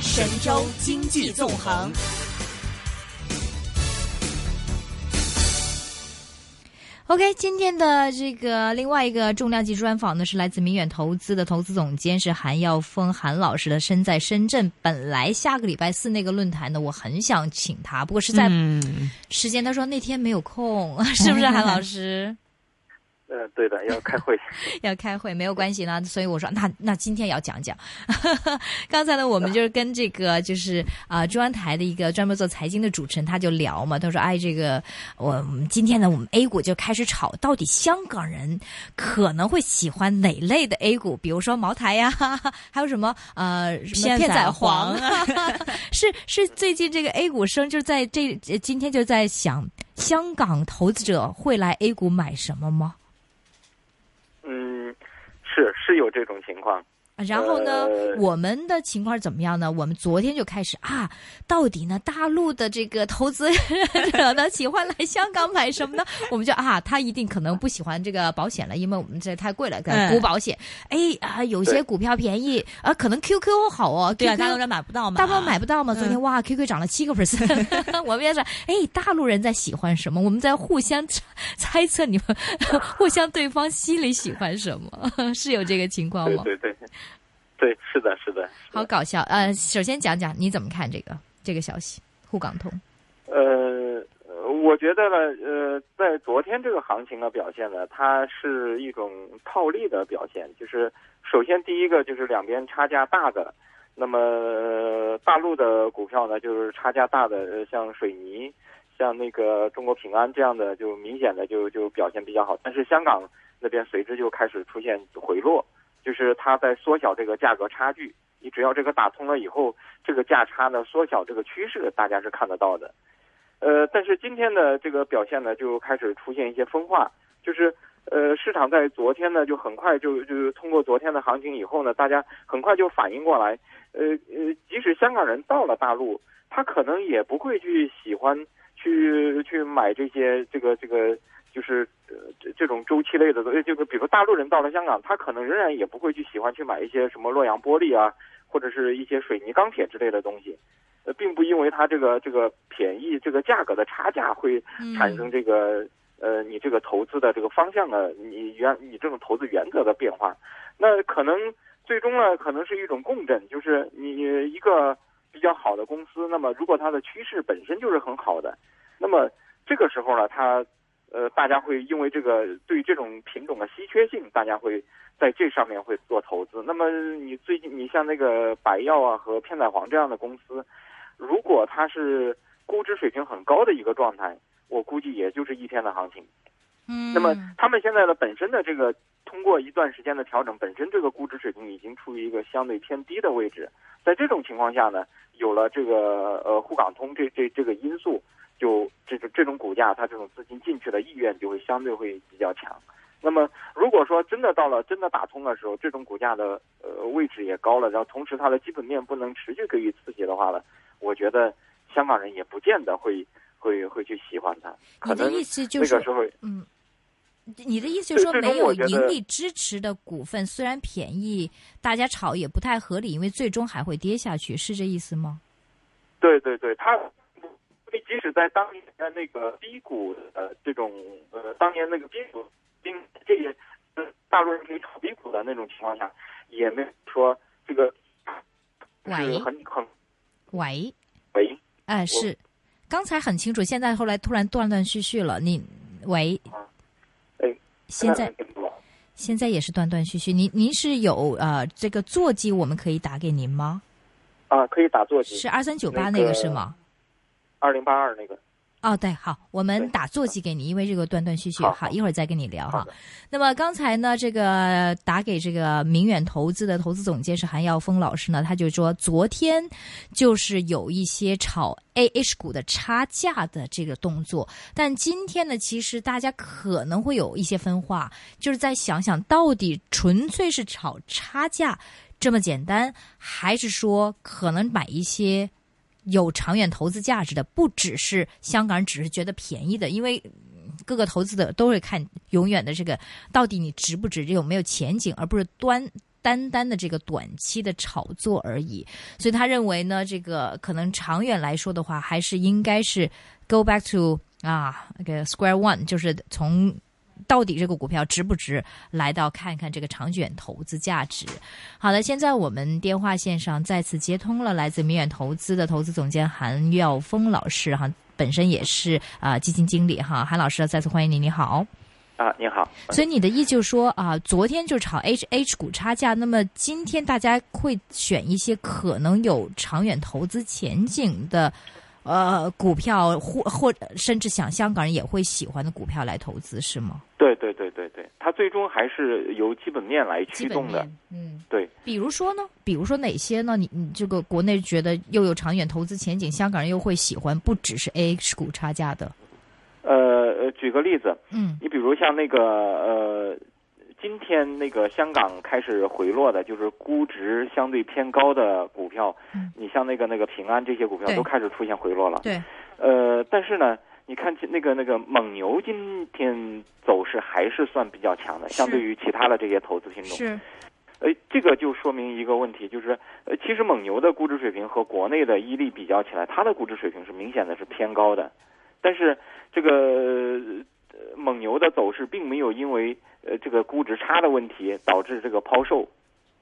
神州经济纵横。OK，今天的这个另外一个重量级专访呢，是来自明远投资的投资总监是韩耀峰韩老师的，身在深圳。本来下个礼拜四那个论坛呢，我很想请他，不过实在时间，他说那天没有空，是不是韩老师？呃，对的，要开会，要开会，没有关系呢。所以我说，那那今天要讲讲。刚才呢，我们就是跟这个就是啊中央台的一个专门做财经的主持人，他就聊嘛。他说：“哎，这个我今天呢，我们 A 股就开始炒，到底香港人可能会喜欢哪类的 A 股？比如说茅台呀，还有什么呃什么片仔癀啊？是是，最近这个 A 股生就在这今天就在想，香港投资者会来 A 股买什么吗？”是是有这种情况。然后呢，我们的情况是怎么样呢？我们昨天就开始啊，到底呢，大陆的这个投资 者呢，喜欢来香港买什么呢？我们就啊，他一定可能不喜欢这个保险了，因为我们这太贵了，补保险。哎啊，有些股票便宜啊，可能 QQ 好哦，对啊，大陆人买不到嘛，大陆人买不到嘛。昨天哇，QQ 涨了七个 percent，我们也是，哎，大陆人在喜欢什么？我们在互相猜测，你们 互相对方心里喜欢什么？是有这个情况吗？对对对。对，是的，是的，好搞笑。呃，首先讲讲你怎么看这个这个消息，沪港通。呃，我觉得呢，呃，在昨天这个行情的表现呢，它是一种套利的表现。就是首先第一个就是两边差价大的，那么大陆的股票呢，就是差价大的，像水泥，像那个中国平安这样的，就明显的就就表现比较好。但是香港那边随之就开始出现回落。就是它在缩小这个价格差距，你只要这个打通了以后，这个价差呢缩小，这个趋势大家是看得到的。呃，但是今天的这个表现呢，就开始出现一些分化，就是呃，市场在昨天呢就很快就就通过昨天的行情以后呢，大家很快就反应过来，呃呃，即使香港人到了大陆，他可能也不会去喜欢去去买这些这个这个。就是呃这这种周期类的，就是比如大陆人到了香港，他可能仍然也不会去喜欢去买一些什么洛阳玻璃啊，或者是一些水泥钢铁之类的东西，呃，并不因为它这个这个便宜，这个价格的差价会产生这个呃你这个投资的这个方向的你原你这种投资原则的变化，那可能最终呢可能是一种共振，就是你一个比较好的公司，那么如果它的趋势本身就是很好的，那么这个时候呢它。呃，大家会因为这个对这种品种的稀缺性，大家会在这上面会做投资。那么你最近你像那个百药啊和片仔癀这样的公司，如果它是估值水平很高的一个状态，我估计也就是一天的行情。嗯。那么他们现在的本身的这个通过一段时间的调整，本身这个估值水平已经处于一个相对偏低的位置。在这种情况下呢，有了这个呃沪港通这这这个因素。就这种这种股价，它这种资金进去的意愿就会相对会比较强。那么，如果说真的到了真的打通的时候，这种股价的呃位置也高了，然后同时它的基本面不能持续给予刺激的话呢，我觉得香港人也不见得会会会去喜欢它。可能那个时候，嗯，你的意思就是说，没有盈利支持的股份虽然便宜，大家炒也不太合理，因为最终还会跌下去，是这意思吗？对对对，它。因为即使在当年的那个低谷呃这种呃当年那个低谷，并这也大陆人可以炒低谷的那种情况下，也没有说这个喂很很喂喂哎是刚才很清楚，现在后来突然断断续续了。你喂哎现在现在也是断断续续。您您是有呃这个座机我们可以打给您吗？啊，可以打座机是二三九八那个是吗？二零八二那个哦，对，好，我们打座机给你，因为这个断断续续，好，一会儿再跟你聊哈。那么刚才呢，这个打给这个明远投资的投资总监是韩耀峰老师呢，他就说昨天就是有一些炒 A H 股的差价的这个动作，但今天呢，其实大家可能会有一些分化，就是在想想到底纯粹是炒差价这么简单，还是说可能买一些。有长远投资价值的，不只是香港人，只是觉得便宜的，因为各个投资者都会看永远的这个到底你值不值，有没有前景，而不是端单单的这个短期的炒作而已。所以他认为呢，这个可能长远来说的话，还是应该是 go back to 啊，那个 square one，就是从。到底这个股票值不值？来到看看这个长卷投资价值。好的，现在我们电话线上再次接通了来自明远投资的投资总监韩耀峰老师哈，本身也是啊基金经理哈，韩老师再次欢迎您，你好。啊，你好。所以你的意就是说啊，昨天就炒 H H 股差价，那么今天大家会选一些可能有长远投资前景的。呃，股票或或甚至想香港人也会喜欢的股票来投资是吗？对对对对对，它最终还是由基本面来驱动的。嗯，对。比如说呢？比如说哪些呢？你你这个国内觉得又有长远投资前景，香港人又会喜欢，不只是 A H 股差价的。呃，举个例子，嗯，你比如像那个呃。今天那个香港开始回落的，就是估值相对偏高的股票。嗯，你像那个那个平安这些股票都开始出现回落了。对，呃，但是呢，你看那个那个蒙牛今天走势还是算比较强的，相对于其他的这些投资品种。是，呃，这个就说明一个问题，就是呃，其实蒙牛的估值水平和国内的伊利比较起来，它的估值水平是明显的是偏高的，但是这个蒙牛的走势并没有因为。呃，这个估值差的问题导致这个抛售，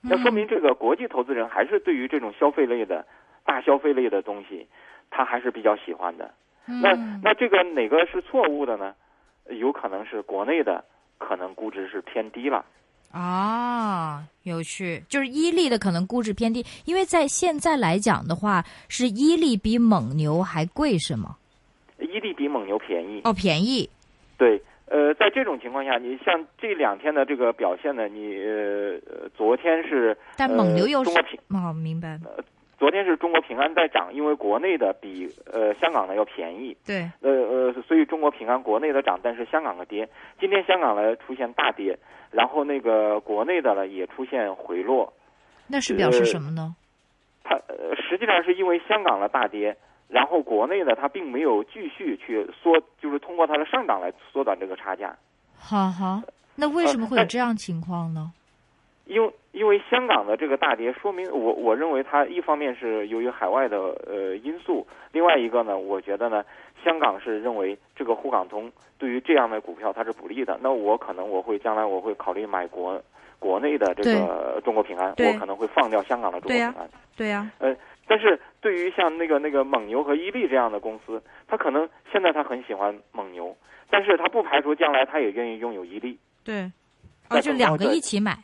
那说明这个国际投资人还是对于这种消费类的、大消费类的东西，他还是比较喜欢的。那那这个哪个是错误的呢？有可能是国内的，可能估值是偏低了。啊，有趣，就是伊利的可能估值偏低，因为在现在来讲的话，是伊利比蒙牛还贵是吗？伊利比蒙牛便宜哦，便宜，对。呃，在这种情况下，你像这两天的这个表现呢，你呃，昨天是但蒙牛又中国平哦，明白。昨天是中国平安在涨，因为国内的比呃香港的要便宜。对。呃呃，所以中国平安国内的涨，但是香港的跌。今天香港呢出现大跌，然后那个国内的呢也出现回落。那是表示什么呢？它呃实际上是因为香港的大跌。然后国内呢，它并没有继续去缩，就是通过它的上涨来缩短这个差价。好好，那为什么会有这样情况呢？因为因为香港的这个大跌，说明我我认为它一方面是由于海外的呃因素，另外一个呢，我觉得呢，香港是认为这个沪港通对于这样的股票它是不利的。那我可能我会将来我会考虑买国国内的这个中国平安，我可能会放掉香港的中国平安。对呀，呃。但是对于像那个那个蒙牛和伊利这样的公司，他可能现在他很喜欢蒙牛，但是他不排除将来他也愿意拥有伊利。对，哦，就两个一起买。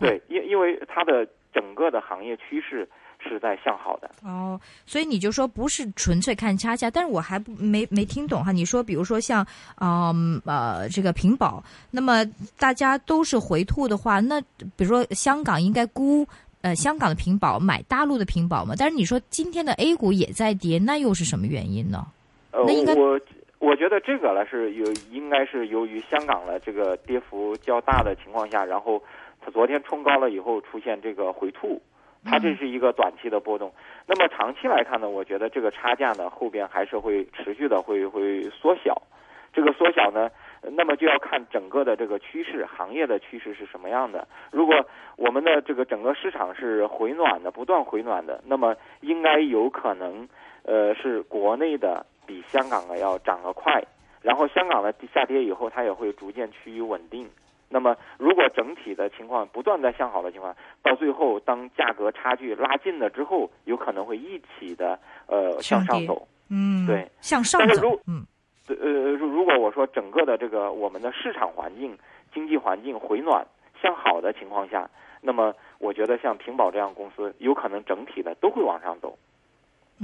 对，因因为它的整个的行业趋势是在向好的。哦，所以你就说不是纯粹看差价，但是我还不没没听懂哈。你说比如说像嗯呃这个平保，那么大家都是回吐的话，那比如说香港应该估。呃，香港的平保买大陆的平保嘛？但是你说今天的 A 股也在跌，那又是什么原因呢？呃，我我觉得这个呢是有应该是由于香港的这个跌幅较大的情况下，然后它昨天冲高了以后出现这个回吐，它这是一个短期的波动。那么长期来看呢，我觉得这个差价呢后边还是会持续的会会缩小，这个缩小呢。那么就要看整个的这个趋势，行业的趋势是什么样的。如果我们的这个整个市场是回暖的，不断回暖的，那么应该有可能，呃，是国内的比香港的要涨得快。然后香港的下跌以后，它也会逐渐趋于稳定。那么如果整体的情况不断在向好的情况，到最后当价格差距拉近了之后，有可能会一起的呃向上走。嗯，对，向上走。嗯。呃，如果我说整个的这个我们的市场环境、经济环境回暖向好的情况下，那么我觉得像平保这样公司有可能整体的都会往上走。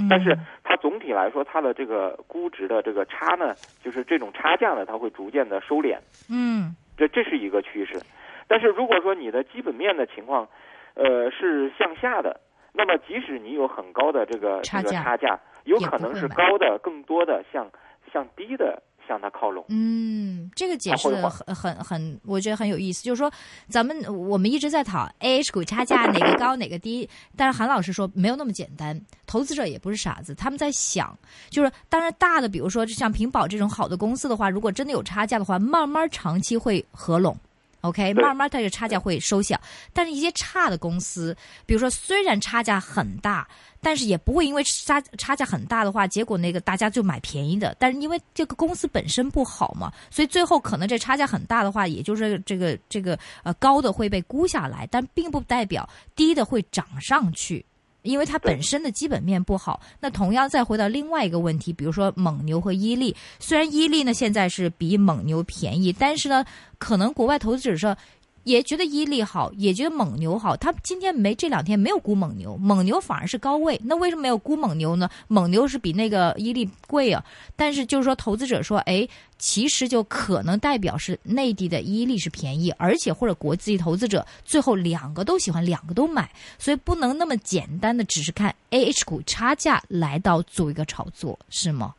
但是它总体来说，它的这个估值的这个差呢，就是这种差价呢，它会逐渐的收敛。嗯，这这是一个趋势。但是如果说你的基本面的情况，呃，是向下的，那么即使你有很高的这个这个差价，有可能是高的更多的向。向低的向它靠拢。嗯，这个解释的很很很，我觉得很有意思。就是说，咱们我们一直在讨 A H 股差价哪个高哪个低，但是韩老师说没有那么简单。投资者也不是傻子，他们在想，就是当然大的，比如说像平保这种好的公司的话，如果真的有差价的话，慢慢长期会合拢。OK，慢慢它这个差价会收小。但是一些差的公司，比如说虽然差价很大，但是也不会因为差差价很大的话，结果那个大家就买便宜的。但是因为这个公司本身不好嘛，所以最后可能这差价很大的话，也就是这个这个呃高的会被估下来，但并不代表低的会涨上去。因为它本身的基本面不好，那同样再回到另外一个问题，比如说蒙牛和伊利，虽然伊利呢现在是比蒙牛便宜，但是呢，可能国外投资者说。也觉得伊利好，也觉得蒙牛好。他今天没这两天没有估蒙牛，蒙牛反而是高位。那为什么没有估蒙牛呢？蒙牛是比那个伊利贵啊。但是就是说，投资者说，哎，其实就可能代表是内地的伊利是便宜，而且或者国际投资者最后两个都喜欢，两个都买，所以不能那么简单的只是看 A H 股差价来到做一个炒作，是吗？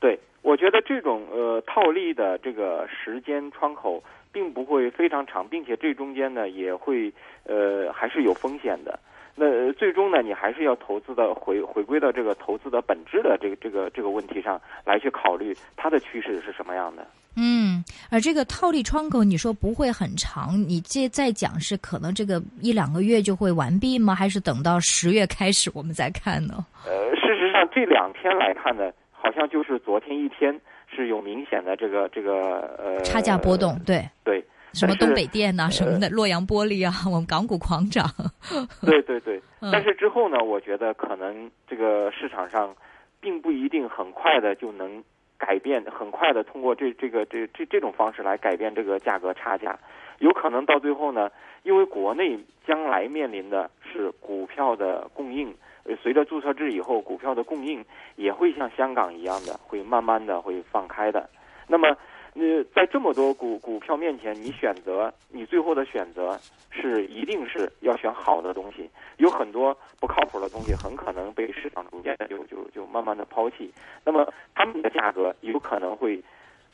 对，我觉得这种呃套利的这个时间窗口。并不会非常长，并且这中间呢也会呃还是有风险的。那最终呢，你还是要投资的回回归到这个投资的本质的这个这个这个问题上来去考虑它的趋势是什么样的。嗯，而这个套利窗口，你说不会很长，你这再讲是可能这个一两个月就会完毕吗？还是等到十月开始我们再看呢？呃，事实上这两天来看呢，好像就是昨天一天。是有明显的这个这个呃差价波动，对对，什么东北电呐，什么的，洛阳玻璃啊，我们港股狂涨。对对对，但是之后呢，我觉得可能这个市场上并不一定很快的就能改变，很快的通过这这个这这这种方式来改变这个价格差价，有可能到最后呢，因为国内将来面临的是股票的供应。随着注册制以后，股票的供应也会像香港一样的，会慢慢的会放开的。那么，呃，在这么多股股票面前，你选择，你最后的选择是一定是要选好的东西。有很多不靠谱的东西，很可能被市场逐渐的就就就慢慢的抛弃。那么，他们的价格有可能会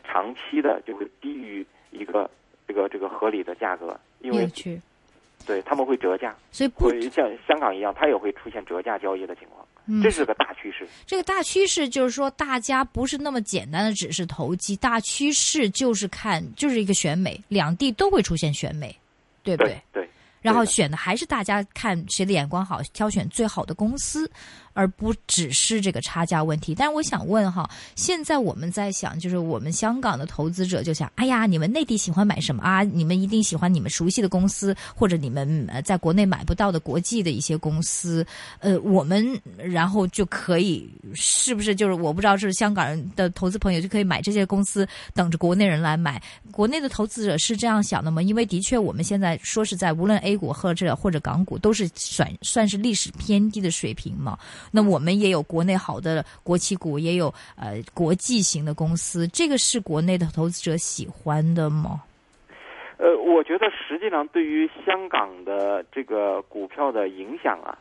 长期的就会低于一个这个这个合理的价格，因为。对他们会折价，所以会像香港一样，它也会出现折价交易的情况。这是个大趋势。这个大趋势就是说，大家不是那么简单的只是投机，大趋势就是看就是一个选美，两地都会出现选美，对不对？对。然后选的还是大家看谁的眼光好，挑选最好的公司。而不只是这个差价问题，但是我想问哈，现在我们在想，就是我们香港的投资者就想，哎呀，你们内地喜欢买什么啊？你们一定喜欢你们熟悉的公司，或者你们在国内买不到的国际的一些公司，呃，我们然后就可以，是不是就是我不知道是香港人的投资朋友就可以买这些公司，等着国内人来买？国内的投资者是这样想的吗？因为的确，我们现在说实在，无论 A 股或者或者港股，都是算算是历史偏低的水平嘛。那我们也有国内好的国企股，也有呃国际型的公司，这个是国内的投资者喜欢的吗？呃，我觉得实际上对于香港的这个股票的影响啊，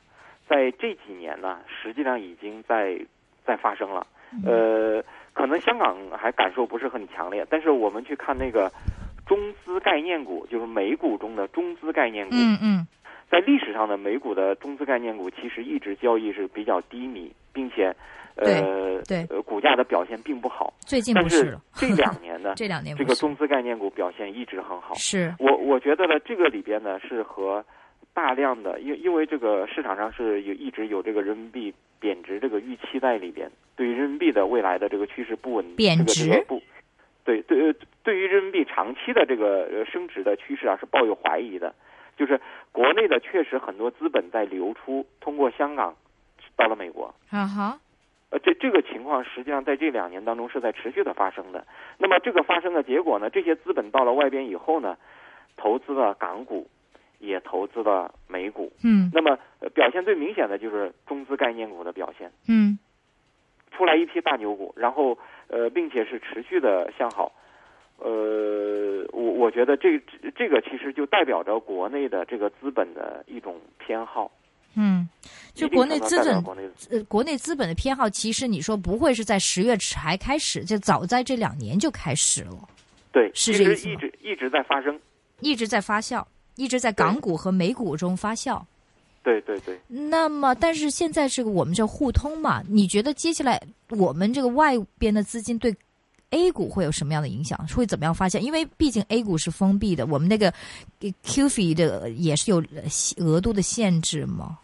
在这几年呢，实际上已经在在发生了。呃，可能香港还感受不是很强烈，但是我们去看那个中资概念股，就是美股中的中资概念股，嗯嗯。在历史上呢美股的中资概念股其实一直交易是比较低迷，并且，呃，对，呃，股价的表现并不好。最近不是这两年呢，这两年这个中资概念股表现一直很好。是我我觉得呢，这个里边呢是和大量的，因因为这个市场上是有一直有这个人民币贬值这个预期在里边，对于人民币的未来的这个趋势不稳，贬值不，对对，对于人民币长期的这个升值的趋势啊是抱有怀疑的。就是国内的确实很多资本在流出，通过香港到了美国。啊哈，呃，这这个情况实际上在这两年当中是在持续的发生的。那么这个发生的结果呢？这些资本到了外边以后呢，投资了港股，也投资了美股。嗯。那么表现最明显的就是中资概念股的表现。嗯。出来一批大牛股，然后呃，并且是持续的向好。呃，我我觉得这这个其实就代表着国内的这个资本的一种偏好。嗯，就国内资本国内呃国内资本的偏好，其实你说不会是在十月才开始，就早在这两年就开始了。对，是这意思一直一直在发生，一直在发酵，一直在港股和美股中发酵。对对对。那么，但是现在这个我们这互通嘛？你觉得接下来我们这个外边的资金对？A 股会有什么样的影响？会怎么样发现？因为毕竟 A 股是封闭的，我们那个 QF 的也是有额度的限制吗？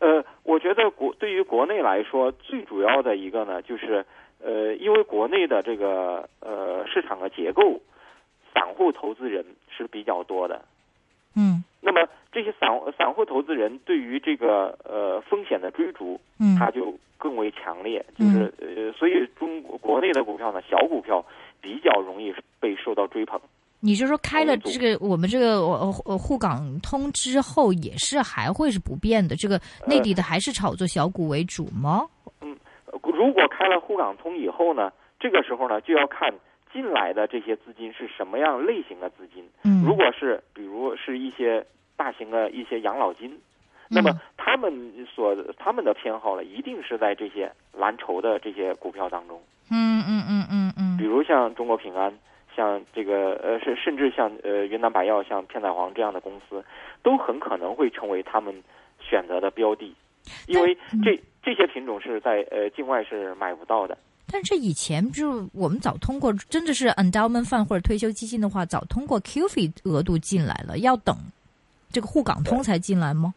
呃，我觉得国对于国内来说，最主要的一个呢，就是呃，因为国内的这个呃市场的结构，散户投资人是比较多的。嗯。那么这些散散户投资人对于这个呃风险的追逐，嗯，他就更为强烈，就是呃，所以中国国内的股票呢，小股票比较容易被受到追捧。你就说开了这个我们这个呃沪港通之后，也是还会是不变的？这个内地的还是炒作小股为主吗？嗯，如果开了沪港通以后呢，这个时候呢就要看。进来的这些资金是什么样类型的资金？嗯，如果是比如是一些大型的一些养老金，那么他们所他们的偏好呢，一定是在这些蓝筹的这些股票当中。嗯嗯嗯嗯嗯。比如像中国平安，像这个呃，甚甚至像呃云南白药、像片仔癀这样的公司，都很可能会成为他们选择的标的，因为这这些品种是在呃境外是买不到的。但这以前就是我们早通过，真的是 endowment fund 或者退休基金的话，早通过 QF 额度进来了，要等这个沪港通才进来吗？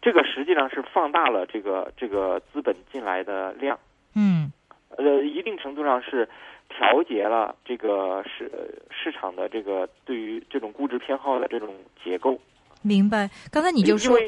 这个实际上是放大了这个这个资本进来的量，嗯，呃，一定程度上是调节了这个市市场的这个对于这种估值偏好的这种结构。明白。刚才你就说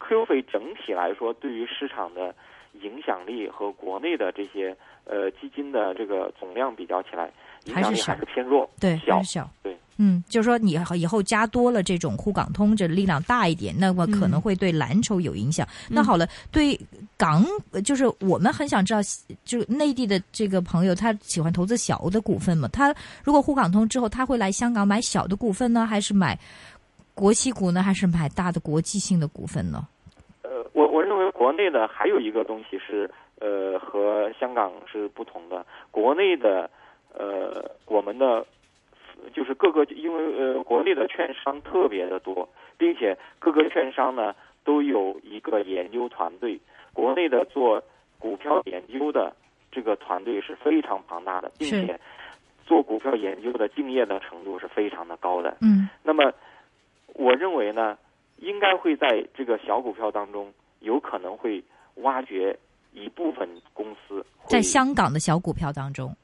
，QF 整体来说对于市场的影响力和国内的这些。呃，基金的这个总量比较起来，影响力还是偏弱，对，小小，对，嗯，就是说你以后加多了这种沪港通，这力量大一点，那么可能会对蓝筹有影响。那好了，对港，就是我们很想知道，就是内地的这个朋友，他喜欢投资小的股份嘛？他如果沪港通之后，他会来香港买小的股份呢，还是买国企股呢，还是买大的国际性的股份呢？呃，我我认为国内的还有一个东西是。呃，和香港是不同的。国内的，呃，我们的就是各个，因为呃，国内的券商特别的多，并且各个券商呢都有一个研究团队。国内的做股票研究的这个团队是非常庞大的，并且做股票研究的敬业的程度是非常的高的。嗯。那么，我认为呢，应该会在这个小股票当中，有可能会挖掘。一部分公司在香港的小股票当中，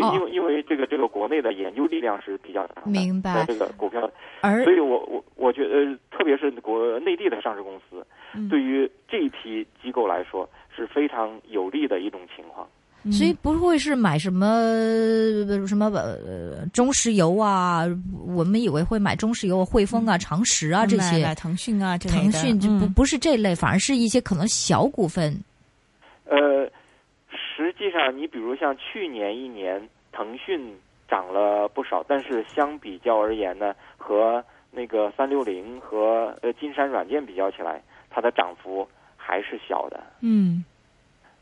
因因为因为这个这个国内的研究力量是比较强的，明白这个股票，而所以我我我觉得，特别是国内地的上市公司，对于这一批机构来说是非常有利的一种情况。所以不会是买什么什么呃中石油啊？我们以为会买中石油、汇丰啊、长实啊这些，腾讯啊，腾讯就不不是这类，反而是一些可能小股份。呃，实际上，你比如像去年一年，腾讯涨了不少，但是相比较而言呢，和那个三六零和呃金山软件比较起来，它的涨幅还是小的。嗯，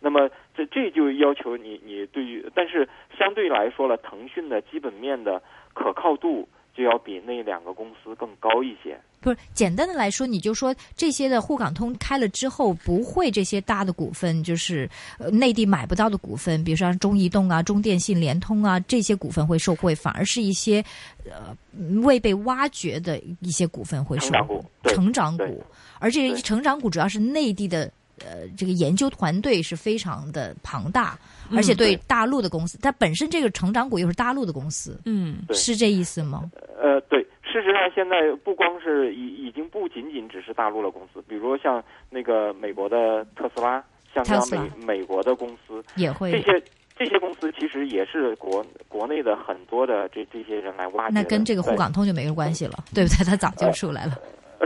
那么这这就要求你，你对于，但是相对来说了，腾讯的基本面的可靠度。就要比那两个公司更高一些。不是简单的来说，你就说这些的沪港通开了之后，不会这些大的股份，就是呃内地买不到的股份，比如说中移动啊、中电信、联通啊这些股份会受惠，反而是一些呃未被挖掘的一些股份会受惠。成长股，而这个成长股主要是内地的呃这个研究团队是非常的庞大。而且对大陆的公司，它本身这个成长股又是大陆的公司，嗯，是这意思吗？呃，对，事实上现在不光是已已经不仅仅只是大陆的公司，比如像那个美国的特斯拉，像这样美美国的公司也会这些这些公司其实也是国国内的很多的这这些人来挖掘。那跟这个沪港通就没有关系了，对不对？他早就出来了。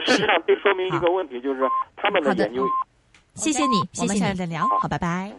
事实上，这说明一个问题，就是他们的研究。谢谢你，谢谢你，下次再聊，好，拜拜。